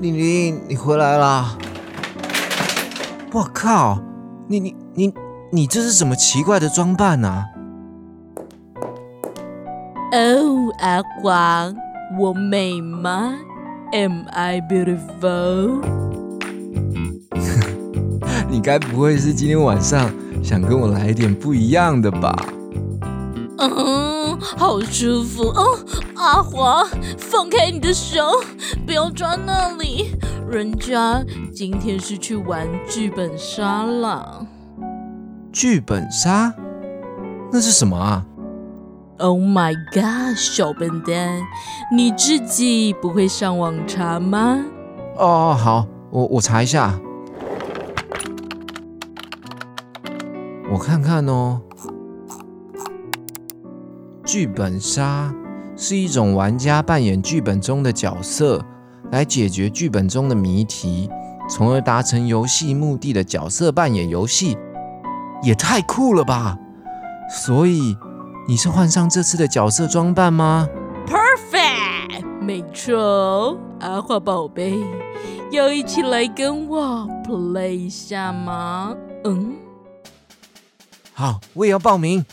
玲玲，你回来啦！我靠，你你你你这是什么奇怪的装扮啊？哦，阿黄，我美吗？Am I beautiful？你该不会是今天晚上想跟我来一点不一样的吧？嗯，好舒服哦，阿黄，放开你的手，不要抓那里，人家今天是去玩剧本杀了。剧本杀？那是什么啊？Oh my god，小笨蛋，你自己不会上网查吗？哦，好，我我查一下，我看看哦。剧本杀是一种玩家扮演剧本中的角色，来解决剧本中的谜题，从而达成游戏目的的角色扮演游戏，也太酷了吧！所以你是换上这次的角色装扮吗？Perfect，没错，阿华宝贝，要一起来跟我 play 一下吗？嗯，好，我也要报名。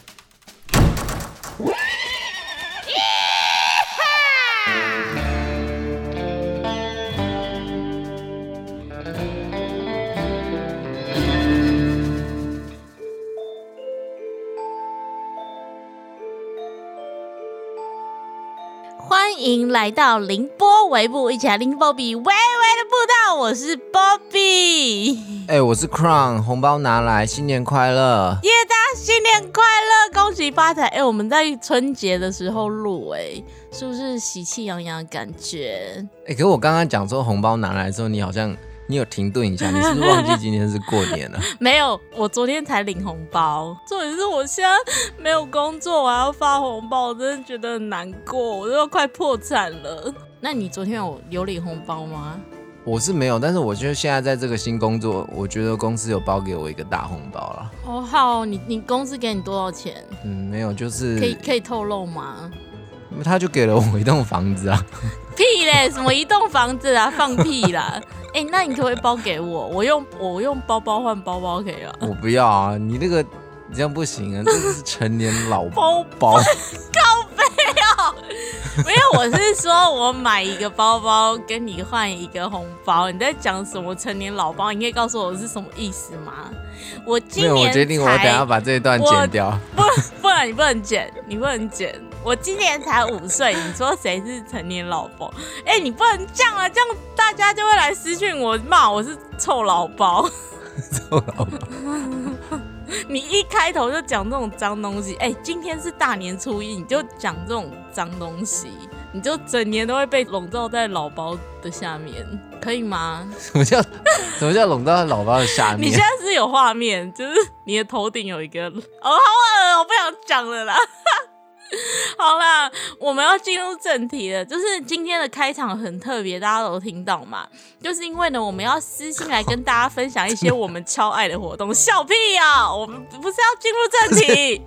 欢迎来到凌波微步，一起来凌波比微微的步道。我是 Bobby，哎、我是 Crown，红包拿来，新年快乐！耶！大家新年快乐，恭喜发财！哎、我们在春节的时候录，哎，是不是喜气洋洋的感觉？哎、可我刚刚讲说红包拿来的时候，你好像你有停顿一下，你是不是忘记今天是过年了？没有，我昨天才领红包。重点是我现在没有工作，我还要发红包，我真的觉得很难过，我都要快破产了。那你昨天有有领红包吗？我是没有，但是我觉得现在在这个新工作，我觉得公司有包给我一个大红包了。哦，好，你你公司给你多少钱？嗯，没有，就是可以可以透露吗？他就给了我一栋房子啊。屁嘞，什么一栋房子啊，放屁啦！哎、那你可不可以包给我？我用我用包包换包包可以了。我不要啊，你那个你这样不行啊，这是成年老包包。没有，我是说我买一个包包跟你换一个红包，你在讲什么成年老包？你可以告诉我是什么意思吗？我没有，今年我决定我等下把这一段剪掉。不不然你不能剪，你不能剪。我今年才五岁，你说谁是成年老包？哎、你不能这样啊，这样大家就会来私讯我骂我是臭老包。臭老包。你一开头就讲这种脏东西，哎、今天是大年初一，你就讲这种脏东西，你就整年都会被笼罩在老包的下面，可以吗？什么叫什么叫笼罩在老包的下面你现？在是有画面，就是你的头顶有一个，哦，好恶，我不想讲了啦。好啦，我们要进入正题了。就是今天的开场很特别，大家都听到嘛？就是因为呢，我们要私信来跟大家分享一些我们超爱的活动。笑屁呀、我们不是要进入正题？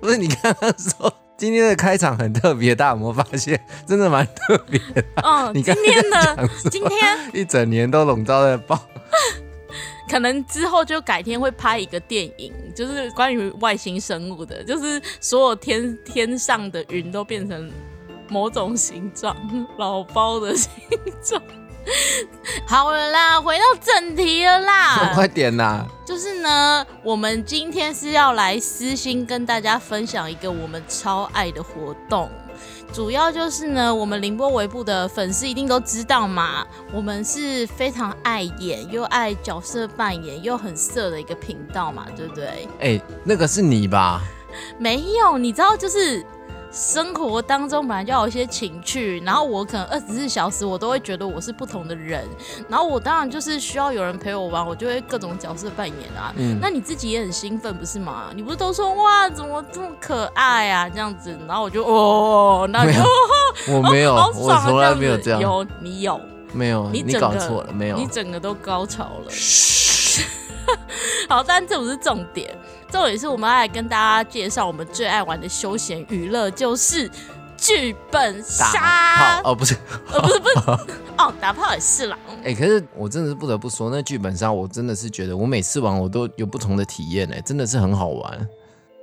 不是你刚刚说今天的开场很特别，大家有没有发现？真的蛮特别的。嗯，你今刚天呢，今天一整年都笼罩在包。可能之后就改天会拍一个电影，就是关于外星生物的，就是所有天天上的云都变成某种形状，老包的形状。好了啦，回到正题了啦，快点啦！就是呢，我们今天是要来私心跟大家分享一个我们超爱的活动。主要就是呢，我们凌波微步的粉丝一定都知道嘛，我们是非常爱演又爱角色扮演又很色的一个频道嘛，对不对？哎、那个是你吧？没有，你知道，就是生活当中本来就要有一些情趣，然后我可能二十四小时我都会觉得我是不同的人，然后我当然就是需要有人陪我玩，我就会各种角色扮演啊。嗯那你自己也很兴奋不是吗？你不是都说哇怎么这么可爱啊这样子，然后我就哦，那就 我没有，好我从来没有这样。有你有，没有，你你整个搞错了，没有你。整个都高潮了。嘘，好，但这不是重点，重点是我们要来跟大家介绍我们最爱玩的休闲娱乐，就是剧本杀，哦，不是，呃，不是不是，哦，打炮也是啦。哎、可是我真的是不得不说，那剧本杀我真的是觉得，我每次玩我都有不同的体验，哎，真的是很好玩。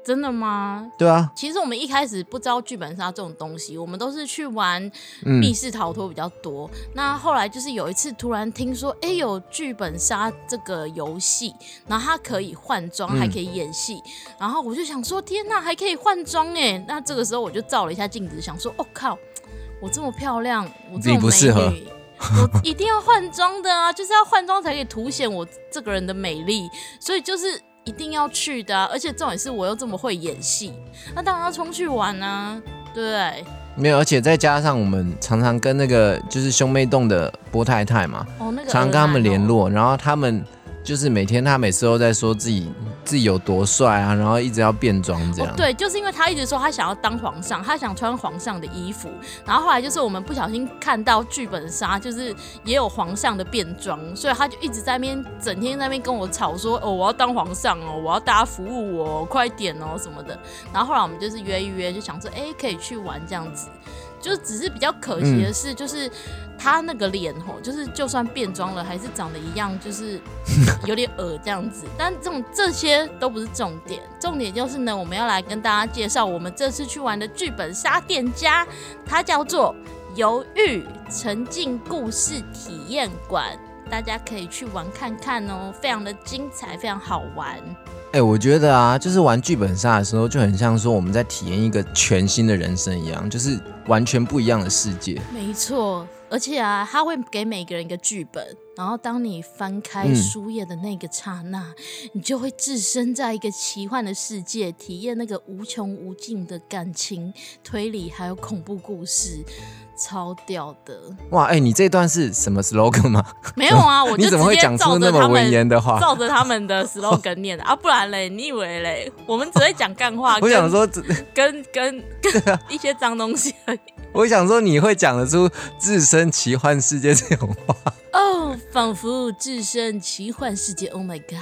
真的吗？对啊，其实我们一开始不知道剧本杀这种东西，我们都是去玩嗯密室逃脱比较多。那后来就是有一次突然听说，哎，有剧本杀这个游戏，然后它可以换装，嗯还可以演戏。然后我就想说，天哪，还可以换装哎！那这个时候我就照了一下镜子，想说，哦靠，我这么漂亮，我这你么美女。我一定要换装的啊，就是要换装才可以凸显我这个人的美丽，所以就是一定要去的啊、而且重点是我又这么会演戏，那当然要冲去玩啊，对不对？没有，而且再加上我们常常跟那个就是兄妹洞的波太太嘛，哦，那个常常跟他们联络，然后他们就是每天他每次都在说自己自己有多帅啊，然后一直要变装这样。对，就是因为他一直说他想要当皇上，他想穿皇上的衣服，然后后来就是我们不小心看到剧本杀，就是也有皇上的变装，所以他就一直在那边整天在那边跟我吵说，哦，我要当皇上哦，我要大家服务我，快点哦什么的。然后后来我们就是约一约，就想说，哎，可以去玩这样子。就只是比较可惜的是，就是他那个脸吼，就是就算变装了，还是长得一样，就是 有点恶这样子。但这种这些都不是重点，重点就是呢，我们要来跟大家介绍我们这次去玩的剧本杀店家，它叫做犹豫沉浸故事体验馆。大家可以去玩看看哦，非常的精彩，非常好玩。哎、我觉得啊，就是玩剧本杀的时候，就很像说我们在体验一个全新的人生一样，就是完全不一样的世界。没错，而且啊，他会给每个人一个剧本，然后当你翻开嗯书页的那个刹那，你就会置身在一个奇幻的世界，体验那个无穷无尽的感情、推理还有恐怖故事，超屌的。哇，哎、你这段是什么 slogan 吗？没有啊，我就你怎么会讲出那么文言的话？照着他们的 slogan 念的啊，不然嘞，你以为嘞？我们只会讲干话，我想跟说，只跟跟跟一些脏东西而已。我想说你会讲得出置身奇幻世界这种话。哦，仿佛置身奇幻世界。Oh my god，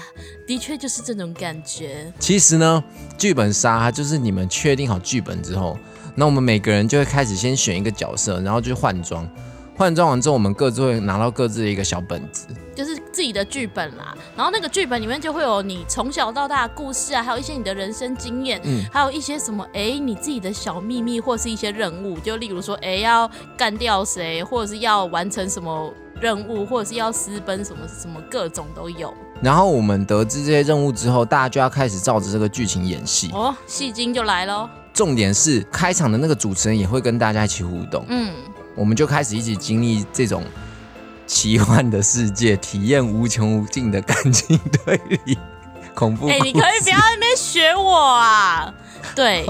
的确就是这种感觉。其实呢，剧本杀就是你们确定好剧本之后，那我们每个人就会开始先选一个角色，然后就换装。换装完之后，我们各自会拿到各自的一个小本子。就是自己的剧本啦，然后那个剧本里面就会有你从小到大的故事啊，还有一些你的人生经验，嗯还有一些什么哎你自己的小秘密，或是一些任务，就例如说哎要干掉谁，或者是要完成什么任务，或者是要私奔什么什么各种都有然后我们得知这些任务之后，大家就要开始照着这个剧情演戏。哦，戏精就来喽，重点是开场的那个主持人也会跟大家一起互动，嗯。我们就开始一起经历这种奇幻的世界，体验无穷无尽的感情推理、恐怖哎。你可以不要在那边学我啊！对，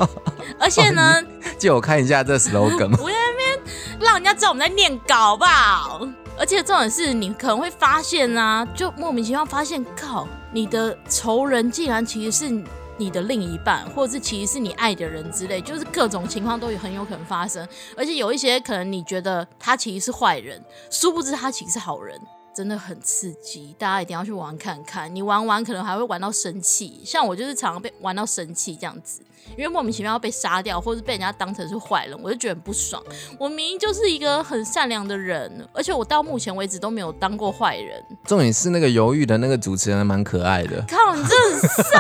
而且呢，借我看一下这 slogan 吗？不要在那边让人家知道我们在念稿，好不好？而且重点是你可能会发现啊，就莫名其妙发现，靠，你的仇人竟然其实是你的另一半，或者是其实是你爱的人之类，就是各种情况都有很有可能发生。而且有一些可能你觉得他其实是坏人，殊不知他其实是好人。真的很刺激，大家一定要去玩看看。你玩完可能还会玩到生气，像我就是常常被玩到生气这样子，因为莫名其妙被杀掉，或者是被人家当成是坏人，我就觉得很不爽。我明明就是一个很善良的人，而且我到目前为止都没有当过坏人。重点是那个犹豫的那个主持人蛮可爱的。靠，你真的很帅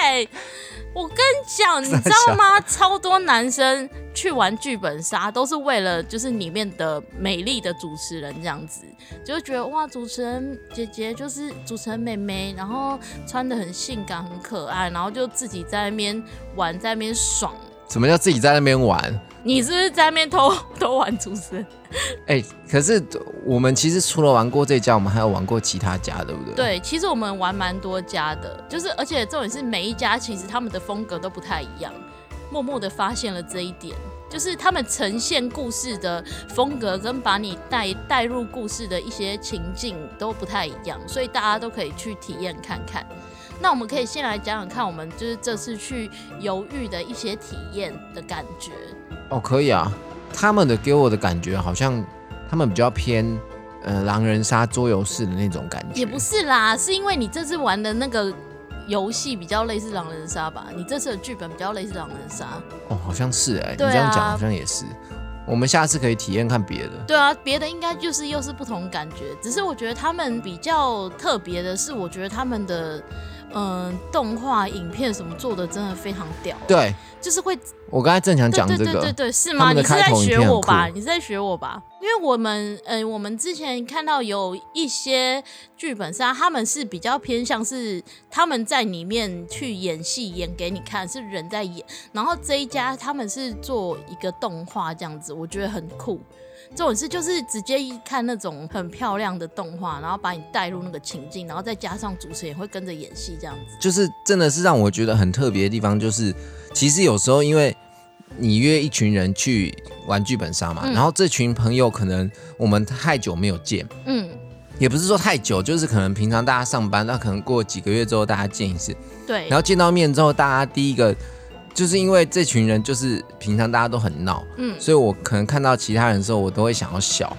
哎、我跟你讲，你知道吗？超多男生去玩剧本杀都是为了就是里面的美丽的主持人这样子，就觉得哇，主持人姐姐就是主持人妹妹，然后穿的很性感很可爱，然后就自己在那边玩，在那边爽。什么叫自己在那边玩？你是不是在那边偷 偷玩主持人？哎、可是我们其实除了玩过这家，我们还有玩过其他家，对不对？。对，其实我们玩蛮多家的，就是而且重点是每一家其实他们的风格都不太一样，默默的发现了这一点，就是他们呈现故事的风格跟把你带带入故事的一些情境都不太一样，所以大家都可以去体验看看。那我们可以先来讲讲看，我们就是这次去犹豫的一些体验的感觉。哦，可以啊。他们的给我的感觉好像他们比较偏呃狼人杀桌游式的那种感觉。也不是啦，是因为你这次玩的那个游戏比较类似狼人杀吧？你这次的剧本比较类似狼人杀。哦，好像是哎，你这样讲好像也是。我们下次可以体验看别的。对啊，别的应该就是又是不同感觉。只是我觉得他们比较特别的是，我觉得他们的嗯、动画影片什么做的真的非常屌，对就是会我刚才正想对讲这个，对对对对，是他吗？你是在学我吧？你是在学我吧？因为我们，呃，我们之前看到有一些剧本杀，他们是比较偏向是他们在里面去演戏，演给你看，是人在演。然后这一家他们是做一个动画这样子，我觉得很酷。这种是就是直接一看那种很漂亮的动画，然后把你带入那个情境，然后再加上主持人也会跟着演戏这样子。就是真的是让我觉得很特别的地方，就是其实有时候因为你约一群人去玩剧本杀嘛，嗯。然后这群朋友可能我们太久没有见，嗯，也不是说太久，就是可能平常大家上班，那可能过几个月之后大家见一次，对。然，后见到面之后，大家第一个就是因为这群人就是平常大家都很闹，嗯所以我可能看到其他人的时候，我都会想要笑，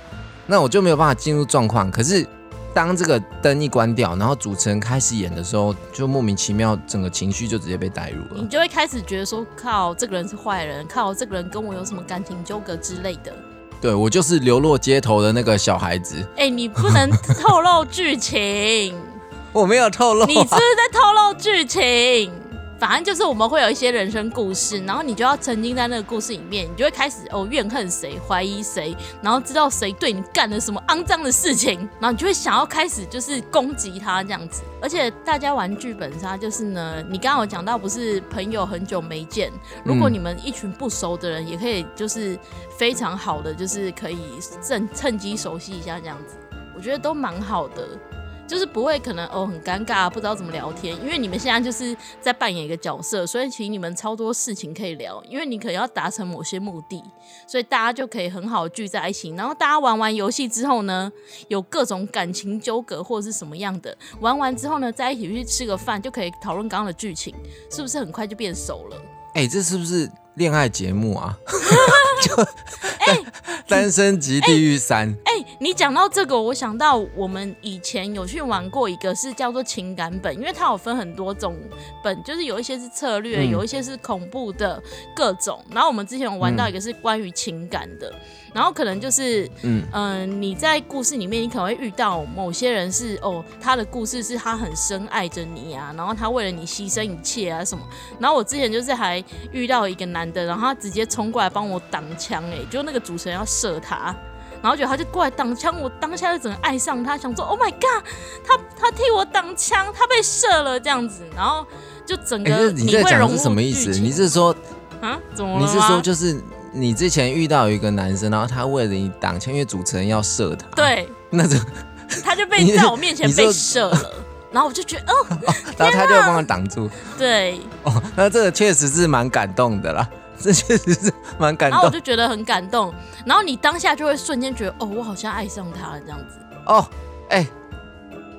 那我就没有办法进入状况。可是当这个灯一关掉，然后主持人开始演的时候，就莫名其妙整个情绪就直接被带入了。你就会开始觉得说，靠，这个人是坏人，靠，这个人跟我有什么感情纠葛之类的。对我就是流落街头的那个小孩子，哎、你不能透露剧情，我没有透露、你是不啊。是在透露剧情？反正就是我们会有一些人生故事，然后你就要沉浸在那个故事里面，你就会开始哦怨恨谁，怀疑谁，然后知道谁对你干了什么肮脏的事情，然后你就会想要开始就是攻击他这样子。而且大家玩剧本杀就是呢，你刚刚有讲到不是朋友很久没见，如果你们一群不熟的人，也可以就是非常好的，就是可以趁趁机熟悉一下这样子，我觉得都蛮好的。就是不会可能哦很尴尬，不知道怎么聊天，因为你们现在就是在扮演一个角色，所以其实你们超多事情可以聊，因为你可能要达成某些目的，所以大家就可以很好地聚在一起。然后大家玩完游戏之后呢，有各种感情纠葛或者是什么样的，玩完之后呢，在一起去吃个饭，就可以讨论刚刚的剧情，是不是很快就变熟了？哎、这是不是恋爱节目啊？就哎单身级地狱三、哎、你讲到这个，我想到我们以前有去玩过一个是叫做情感本，因为它有分很多种本，就是有一些是策略，嗯有一些是恐怖的各种。然后我们之前有玩到一个是关于情感的，然后可能就是嗯，嗯、你在故事里面，你可能会遇到某些人是哦，他的故事是他很深爱着你啊，然后他为了你牺牲一切啊什么。然后我之前就是还遇到一个男的，然后他直接冲过来帮我挡枪，哎，就那个主持人要射他。然后就他就过来挡枪，我当下就整个爱上他，想说 Oh my god，他他替我挡枪，他被射了这样子，然后就整哎、个这你在讲的是什么意思？你是说啊？怎么了你是吗说就是你之前遇到有一个男生，然后他为了你挡枪，因为主持人要射他，，对，那种，他就被在我面前被 射了，然后我就觉得哦，然后他就会帮他挡住。对，哦，那这个确实是蛮感动的啦，这确实是蛮感动然后我就觉得很感动，然后你当下就会瞬间觉得哦，我好像爱上他了这样子。哦。哎、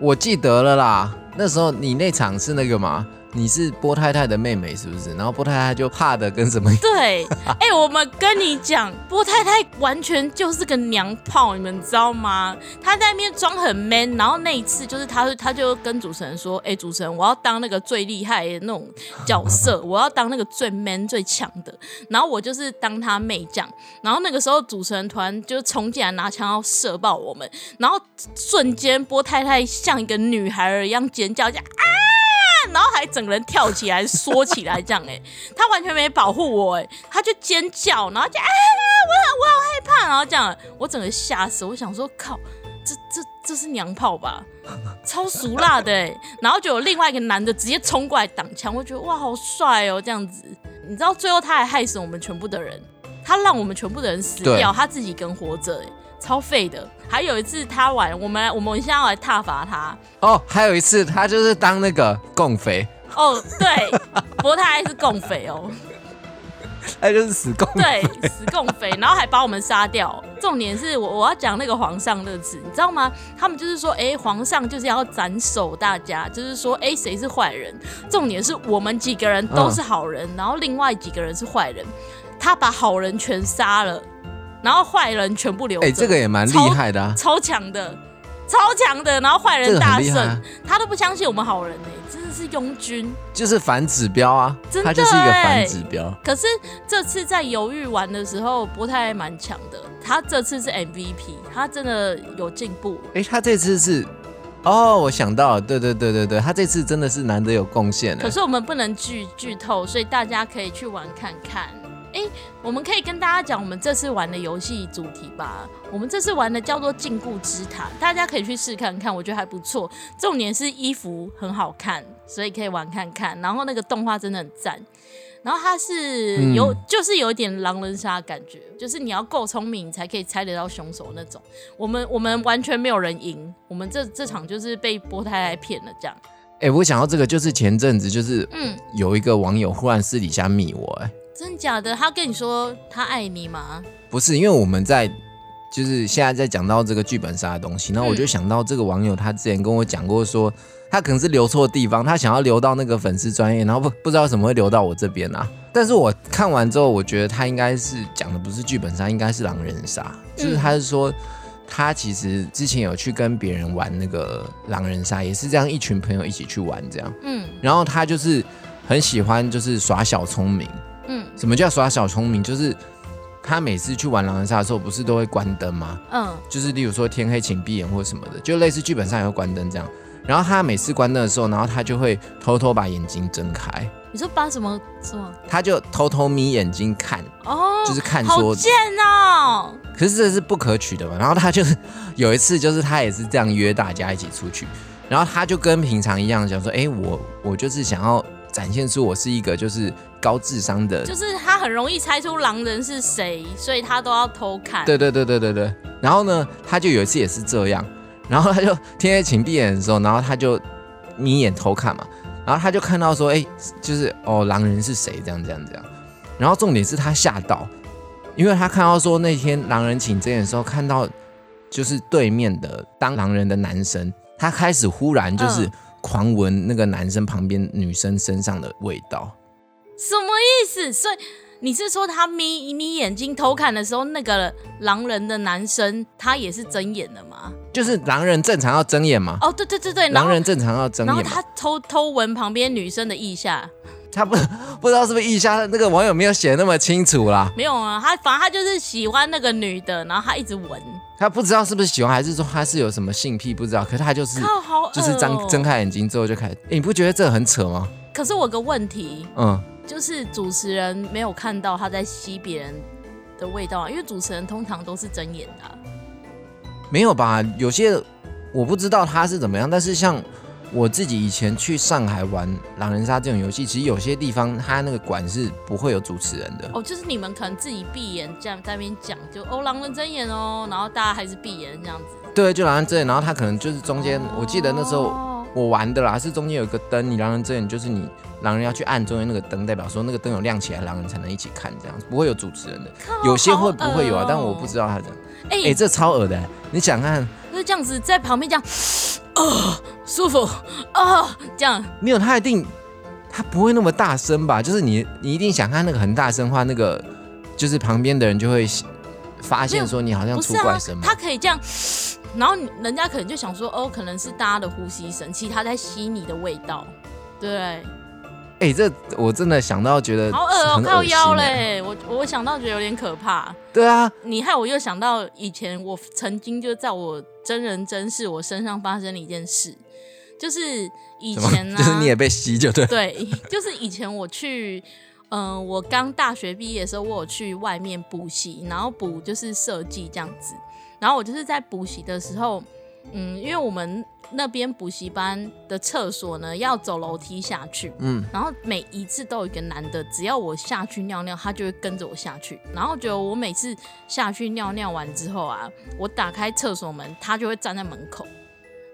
我记得了啦，那时候你那场是那个嘛？你是波太太的妹妹是不是？然后波太太就怕的跟什么？对，哎、我们跟你讲，波太太完全就是个娘炮，你们知道吗？她在那边装很 man，然后那一次就是她，她就跟主持人说：“哎、主持人，我要当那个最厉害的那种角色，我要当那个最 man 最强的。”然后我就是当她妹这样。然后那个时候主持人突然就冲进来拿枪要射爆我们，然后瞬间波太太像一个女孩儿一样尖叫，就啊！然后还整个人跳起来、缩起来这样、哎，他完全没保护我、哎，他就尖叫，然后就啊，我好我好害怕，然后这样，我整个吓死，我想说靠，这这这是娘炮吧，超俗辣的、哎，然后就有另外一个男的直接冲过来挡枪，我觉得哇好帅哦，这样子，你知道最后他还害死我们全部的人，他让我们全部的人死掉，他自己跟活着、哎，超废的。还有一次他玩，我们我们现在要来踏伐他。哦，还有一次他就是当那个共匪，哦，对，不过他还是共匪哦，他就是死共匪。对，死共匪，然后还把我们杀掉。重点是我我要讲那个皇上这个词，你知道吗？他们就是说，哎，皇上就是要斩首大家，就是说，哎，谁是坏人？重点是我们几个人都是好人，然后另外几个人是坏人，他把好人全杀了，然后坏人全部留着。哎、这个也蛮厉害的啊。超强的，超强的，然后坏人大胜，很厉害啊，他都不相信我们好人呢、真的是拥军。就是反指标啊，真的它就是一个欸反指标。可是这次在犹豫玩的时候，不太蛮强的，他这次是 MVP，他真的有进步。哎，他这次是。哦，我想到了，对对对对对，他这次真的是难得有贡献可。是我们不能剧剧透，所以大家可以去玩看看。哎，我们可以跟大家讲我们这次玩的游戏主题吧。我们这次玩的叫做《禁锢之塔》，大家可以去试看看，我觉得还不错。重点是衣服很好看，所以可以玩看看。然后那个动画真的很赞。然后它是嗯有，就是有一点狼人杀的感觉，就是你要够聪明，才可以猜得到凶手那种。我们我们完全没有人赢，我们这这场就是被波太太骗了这样。哎，我想到这个，就是前阵子就是嗯，有一个网友忽然私底下密我，哎，真假的？他跟你说他爱你吗？不是，因为我们在就是现在在讲到这个剧本杀的东西，然后我就嗯想到这个网友他之前跟我讲过说，他可能是留错地方，他想要留到那个粉丝专业，然后不不知道怎么会留到我这边啊。但是我看完之后，我觉得他应该是讲的不是剧本杀，应该是狼人杀，就是他是说。他其实之前有去跟别人玩那个狼人杀，也是这样一群朋友一起去玩这样。嗯然后他就是很喜欢就是耍小聪明，嗯什么叫耍小聪明？就是他每次去玩狼人杀的时候，不是都会关灯吗？嗯，就是例如说天黑请闭眼或什么的，就类似剧本上也会关灯这样。然后他每次关灯的时候，然后他就会偷偷把眼睛睁开，你说把什么什么？他就偷偷眯眼睛看，哦，就是看说，好贱哦！可是这是不可取的嘛。然后他就是有一次，就是他也是这样约大家一起出去，然后他就跟平常一样讲说，哎，我我就是想要展现出我是一个就是高智商的就是他很容易猜出狼人是谁，所以他都要偷看。对对对对对对。然后呢，他就有一次也是这样，然后他就天黑请闭眼的时候，然后他就眯眼偷看嘛，然后他就看到说，哎，就是哦，狼人是谁这样这样这样。然后重点是他吓到，因为他看到说那天狼人请睁眼的时候，看到就是对面的当狼人的男生，他开始忽然就是嗯狂闻那个男生旁边女生身上的味道。什么意思？所以你是说他眯眯眼睛偷看的时候，那个狼人的男生他也是睁眼的吗？就是狼人正常要睁眼吗，哦，对对对对，狼人正常要睁眼然后。他偷偷闻旁边女生的腋下，他不不知道是不是意下，那个网友没有写那么清楚啦。没有啊，他反正他就是喜欢那个女的，然后他一直闻，他不知道是不是喜欢，还是说他是有什么性癖，不知道。可是他就是就是睁睁。开眼睛之后就开始，诶你不觉得这个很扯吗？可是我有个问题，嗯，就是主持人没有看到他在吸别人的味道啊，因为主持人通常都是睁眼的啊、没有吧？有些我不知道他是怎么样，但是像我自己以前去上海玩狼人杀这种游戏，其实有些地方他那个馆是不会有主持人的。哦，就是你们可能自己闭眼这样在那边讲，就哦狼人睁眼哦，然后大家还是闭眼这样子。对，就狼人睁眼，然后他可能就是中间，我记得那时候哦我玩的啦，是中间有一个灯，你狼人睁眼就是你狼人要去按中间那个灯，代表说那个灯有亮起来，狼人才能一起看，这样子不会有主持人的。有些会不会有啊？但我不知道他这样。哎、哎、这超恶的、你想看，就是这样子在旁边这样，哦，舒服哦，这样没有他一定他不会那么大声吧？就是你你一定想看那个很大声的话，那个就是旁边的人就会发现说你好像出怪声，嘛。他可以这样，然后人家可能就想说，哦，可能是大家的呼吸声，其实他在吸你的味道，对，哎、这我真的想到觉得好恶哦、靠腰欸。嘞，我我想到觉得有点可怕。对啊，你害我又想到以前我曾经就在我真人真事我身上发生了一件事，就是以前呢、就是你也被吸就对。对，就是以前我去，嗯、我刚大学毕业的时候，我有去外面补习，然后补就是设计这样子。然后我就是在补习的时候，嗯，因为我们那边补习班的厕所呢要走楼梯下去，嗯，然后每一次都有一个男的，只要我下去尿尿，他就会跟着我下去。然后就我每次下去尿尿完之后啊，我打开厕所门，他就会站在门口，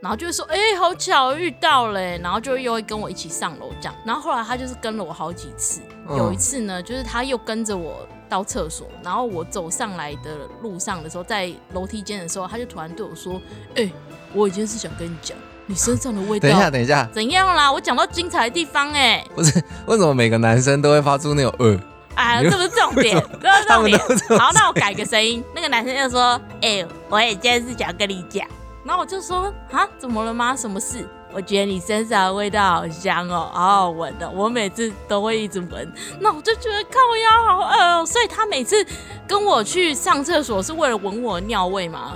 然后就会说：“哎、好巧遇到嘞。”然后就又会跟我一起上楼这样。然后后来他就是跟了我好几次，嗯有一次呢，就是他又跟着我到厕所，然后我走上来的路上的时候，在楼梯间的时候，他就突然对我说：“哎、我有件事想跟你讲，你身上的味道等一下，等一下，怎样啦？我讲到精彩的地方哎、不是为什么每个男生都会发出那种呃？啊，你这不是重点，这不是重点好，那我改个声音。那个男生就说：“哎、我有件事想跟你讲。”然后我就说啊，怎么了吗？什么事？我觉得你身上的味道好香哦，好好闻的。我每次都会一直闻，那我就觉得靠腰好饿哦。所以他每次跟我去上厕所是为了闻我的尿味吗？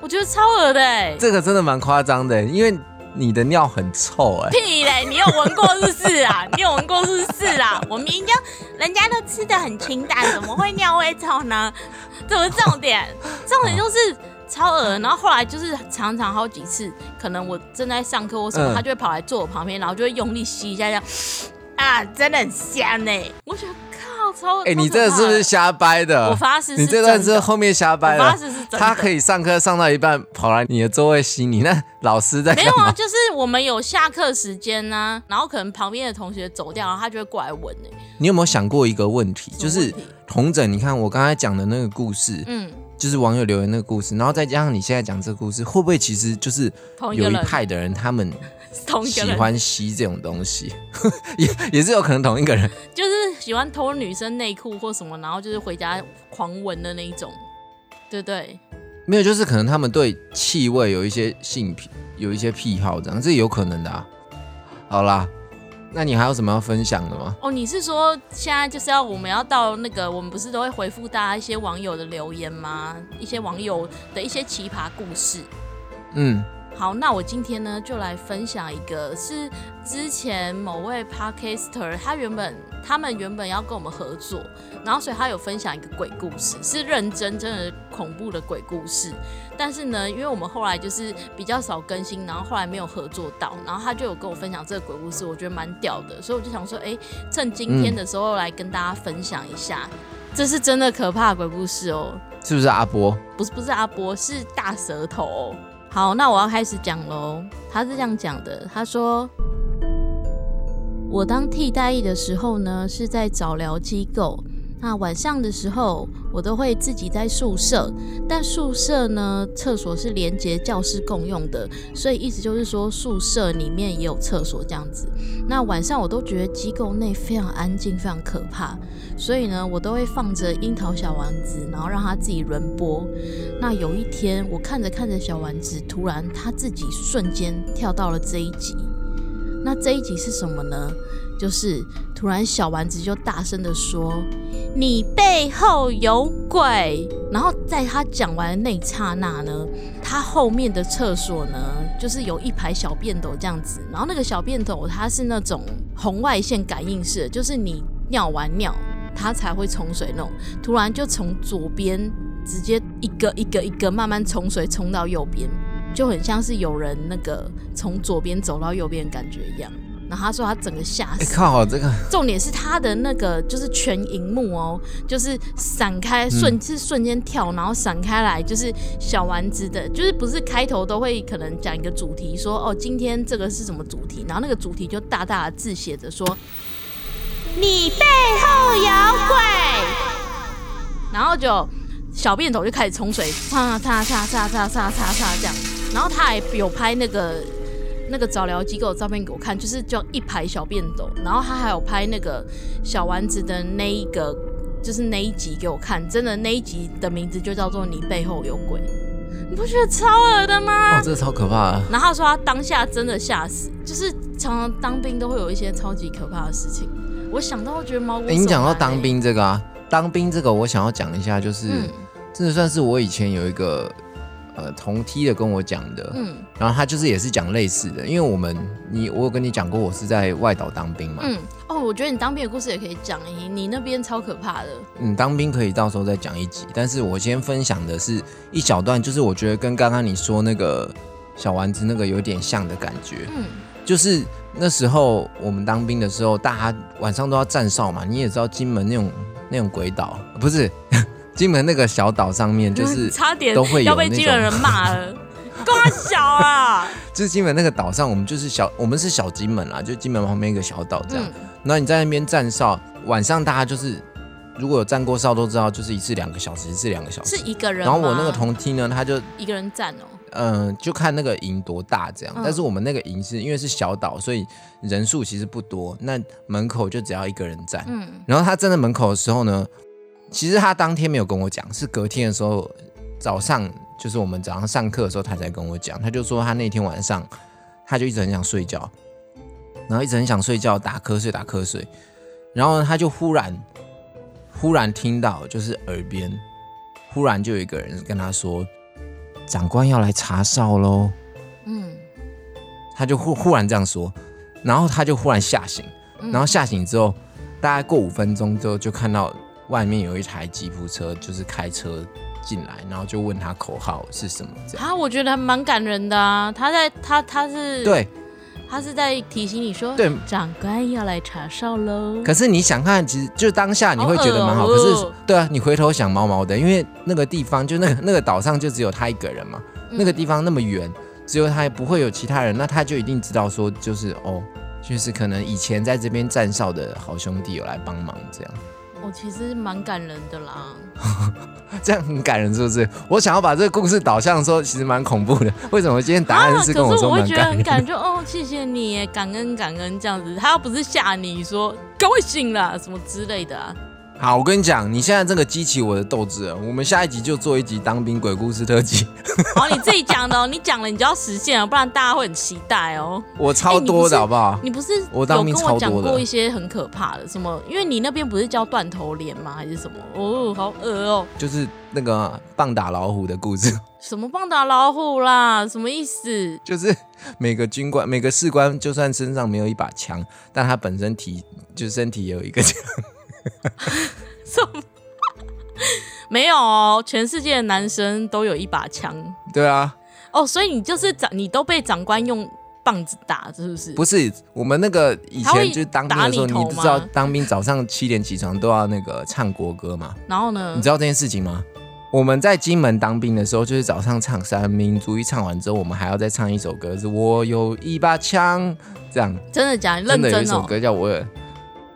我觉得超恶的哎，这个真的蛮夸张的，因为你的尿很臭哎。屁嘞，你有闻过是不是啊？你有闻过是不是啦？我明明就人家都吃的很清淡，怎么会尿味臭呢？怎么重点，重点就是。超恶然后后来就是常常好几次，可能我正在上课或什么，他就会跑来坐我旁边，然后就会用力吸一下，这 样啊，真的很香呢。我觉得靠，超哎，你这个是不是瞎掰的？我发誓，你这段是后面瞎掰的。我发誓是真的。他可以上课上到一半跑来你的座位吸你，那 老师在没有啊？就是我们有下课时间呢，然后可能旁边的同学走掉，然后他就会过来闻呢。你有没有想过一个问题？就是同整，你看我刚才讲的那个故事，嗯。就是网友留言那个故事，然后再加上你现在讲这个故事，会不会其实就是有一派的人，他们 喜欢吸这种东西，也也是有可能同一个人，就是喜欢偷女生内裤或什么，然后就是回家狂闻的那一种，对不对？没有，就是可能他们对气味有一些性癖，有一些癖好，这样这有可能的啊。好啦。那你还有什么要分享的吗？哦，你是说现在就是要我们要到那个，我们不是都会回复大家一些网友的留言吗？一些网友的一些奇葩故事。嗯。好，那我今天呢就来分享一个，是之前某位 podcaster，他原本他们原本要跟我们合作，然后所以他有分享一个鬼故事，是认真真的恐怖的鬼故事。但是呢，因为我们后来就是比较少更新，然后后来没有合作到，然后他就有跟我分享这个鬼故事，我觉得蛮屌的，所以我就想说，哎，趁今天的时候来跟大家分享一下，这是真的可怕的鬼故事哦。是不是阿波？不是，不是阿波，是大舌头。好，那我要开始讲喽。他是这样讲的，他说：“我当替代役的时候呢，是在早疗机构。那晚上的时候，我都会自己在宿舍，但宿舍呢，厕所是连接教室共用的，所以意思就是说，宿舍里面也有厕所这样子。那晚上我都觉得机构内非常安静，非常可怕。”所以呢，我都会放着樱桃小丸子，然后让它自己轮播。那有一天，我看着看着小丸子，突然它自己瞬间跳到了这一集。那这一集是什么呢？就是突然小丸子就大声的说：“你背后有鬼！”然后在他讲完的那一刹那呢，他后面的厕所呢，就是有一排小便斗这样子。然后那个小便斗它是那种红外线感应式，就是你尿完尿。它才会冲水那种，突然就从左边直接一个一个一个慢慢冲水冲到右边，就很像是有人那个从左边走到右边感觉一样。然后他说他整个吓死。靠，这个 重点是他的那个就是全荧幕哦，就是闪开瞬是瞬间跳，然后闪开来就是小丸子的，就是不是开头都会可能讲一个主题说哦今天这个是什么主题，然后那个主题就大大的字写着说。你背后有鬼，然后就小便头就开始冲水，擦擦擦擦擦擦擦擦这样，然后他还有拍那个那个早疗机构的照片给我看，就是叫一排小便斗，然后他还有拍那个小丸子的那一个，就是那一集给我看，真的那一集的名字就叫做你背后有鬼，你不觉得超恶的吗？哇，这个超可怕。然后他说他当下真的吓死，就是常常当兵都会有一些超级可怕的事情。我想到，我觉得猫。哎，你讲到当兵这个啊，当兵这个，我想要讲一下，就是真的算是我以前有一个呃同梯的跟我讲的，嗯，然后他就是也是讲类似的，因为我们你我有跟你讲过，我是在外岛当兵嘛，嗯，哦，我觉得你当兵的故事也可以讲，你你那边超可怕的，嗯，当兵可以到时候再讲一集，但是我先分享的是一小段，就是我觉得跟刚刚你说那个小丸子那个有点像的感觉，嗯，就是。那时候我们当兵的时候，大家晚上都要站哨嘛。你也知道金门那种那种鬼岛，不是金门那个小岛上面，就是差点都会要被金门人骂了。瓜小啊！就是金门那个岛上，我们就是小，我们是小金门啦，就金门旁边一个小岛这样。然后你在那边站哨，晚上大家就是如果有站过哨都知道，就是一次两个小时，一次两个小时。是一个人。然后我那个同梯呢，他就一个人站哦。嗯，就看那个营多大这样，但是我们那个营是因为是小岛，所以人数其实不多。那门口就只要一个人站。嗯，然后他站在门口的时候呢，其实他当天没有跟我讲，是隔天的时候早上就是我们早上上课的时候，他才跟我讲，他就说他那天晚上他就一直很想睡觉，然后一直很想睡觉，打瞌睡打瞌睡，然后他就忽然忽然听到就是耳边忽然就有一个人跟他说，长官要来查哨喽。嗯，他就忽忽然这样说，然后他就忽然吓醒，然后吓醒之后，大概过五分钟之后，就看到外面有一台吉普车，就是开车进来，然后就问他口号是什么，这样。啊，我觉得还蛮感人的啊。他在他他是，对，他是在提醒你说，对长官要来查哨喽。可是你想看，其实就当下你会觉得蛮好，可是哦对啊，你回头想毛毛的，因为那个地方就那个 那个岛上就只有他一个人嘛，嗯那个地方那么远，只有他，也不会有其他人，那他就一定知道说，就是哦，就是可能以前在这边站哨的好兄弟有来帮忙，这样，我其实蛮感人的啦。这样很感人，是不是？我想要把这个故事导向说，其实蛮恐怖的。为什么今天答案是跟啊、可是说我会觉得蛮感人？很感人，就哦，谢谢你耶，感恩感恩这样子。他又不是吓你说赶快醒啦什么之类的啊。好，我跟你讲，你现在这个激起我的斗志了。我们下一集就做一集当兵鬼故事特辑，好，你自己讲的哦，你讲了你就要实现了，不然大家会很期待哦。我超多的好不好？你不是我当兵有跟我讲超多的过一些很可怕的，什么？因为你那边不是叫断头连吗？还是什么？哦，好恶哦、就是那个棒打老虎的故事。什么棒打老虎啦？什么意思？就是每个军官、每个士官，就算身上没有一把枪，但他本身体就身体也有一个枪。什么？没有哦，全世界的男生都有一把枪对啊，哦，所以你就是长，你都被长官用棒子打，是不是？不是我们那个以前就是当兵的时候，打你知道当兵早上七点起床都要那个唱国歌嘛？然后呢你？知道这件事情吗？我们在金门当兵的时候，就是早上唱三民主义唱完之后，我们还要再唱一首歌，是我有一把枪，这样真的假的？认真的有一首。歌叫我有，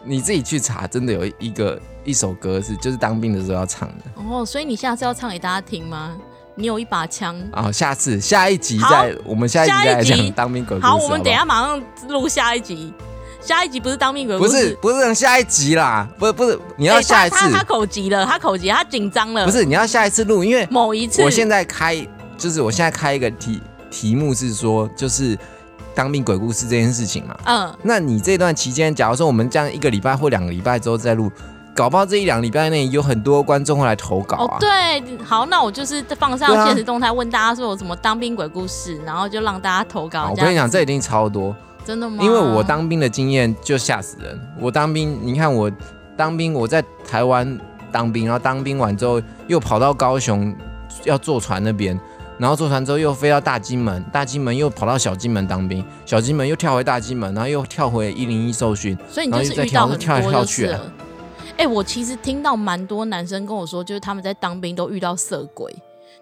你自己去查，真的有一个一首歌是就是当兵的时候要唱的。哦，所以你下次要唱给大家听吗？你有一把枪。啊、下次下一集好再，我们下一集再讲当兵鬼故事好，不我们等一下马上录下一集。下一集不是当兵鬼故不，是不是下一集啦，不是不是，你要哎下一次，他口急了，他口急，他紧张了。不是你要下一次录，因为某一次，我现在开就是我现在开一个题题目是说就是当兵鬼故事这件事情嘛。嗯，那你这段期间，假如说我们这样一个礼拜或两个礼拜之后再录，搞不好这一两个礼拜内有很多观众会来投稿啊。哦对，好，那我就是放上现实动态，问大家说有什么当兵鬼故事，然后就让大家投稿。我跟你讲，这一定超多，真的吗？因为我当兵的经验就吓死人。我当兵，你看我当兵，我在台湾当兵，然后当兵完之后又跑到高雄要坐船那边，然后坐船之后又飞到大金门，大金门又跑到小金门当兵，小金门又跳回大金门，然后又跳回一零一受训。所以你就是遇到很跳来多跳去了。哎、我其实听到蛮多男生跟我说，就是他们在当兵都遇到色鬼，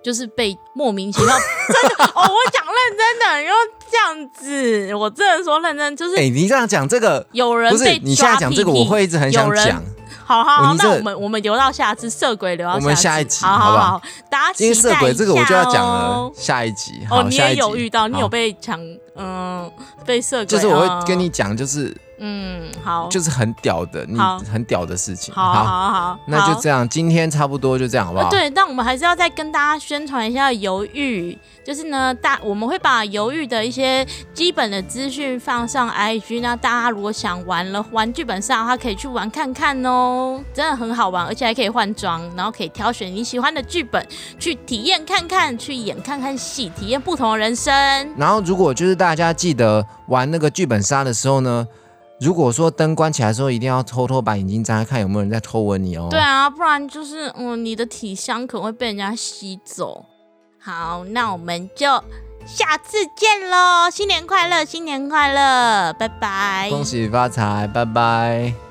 就是被莫名其妙 真的哦，我讲认真的，然后这样子，我真的说认真，就是哎、你这样讲这个有人不是被你现在讲这个，我会一直很想讲。好好好，那我们我们留到下次色鬼留到我们下下一集好好好好，大家期因为色待鬼这个我就要讲了哦，。下一集。哦，你也有遇到，你有被抢，嗯，被色鬼，就是我会跟嗯你讲，就是嗯，好，就是很屌的，你好很屌的事情。好好好好，那就这样，今天差不多就这样，好不好？呃，对，但我们还是要再跟大家宣传一下犹豫，就是呢，大我们会把犹豫的一些基本的资讯放上 IG，那大家如果想玩了玩剧本杀的话，可以去玩看看哦，真的很好玩，而且还可以换装，然后可以挑选你喜欢的剧本去体验看看，去演看看戏，体验不同的人生。然后，如果就是大家记得玩那个剧本杀的时候呢，如果说灯关起来的时候，一定要偷偷把眼睛张开，看有没有人在偷吻你哦。对啊，不然就是嗯，你的体香可能会被人家吸走。好，那我们就下次见喽！新年快乐，新年快乐，拜拜！恭喜发财，拜拜。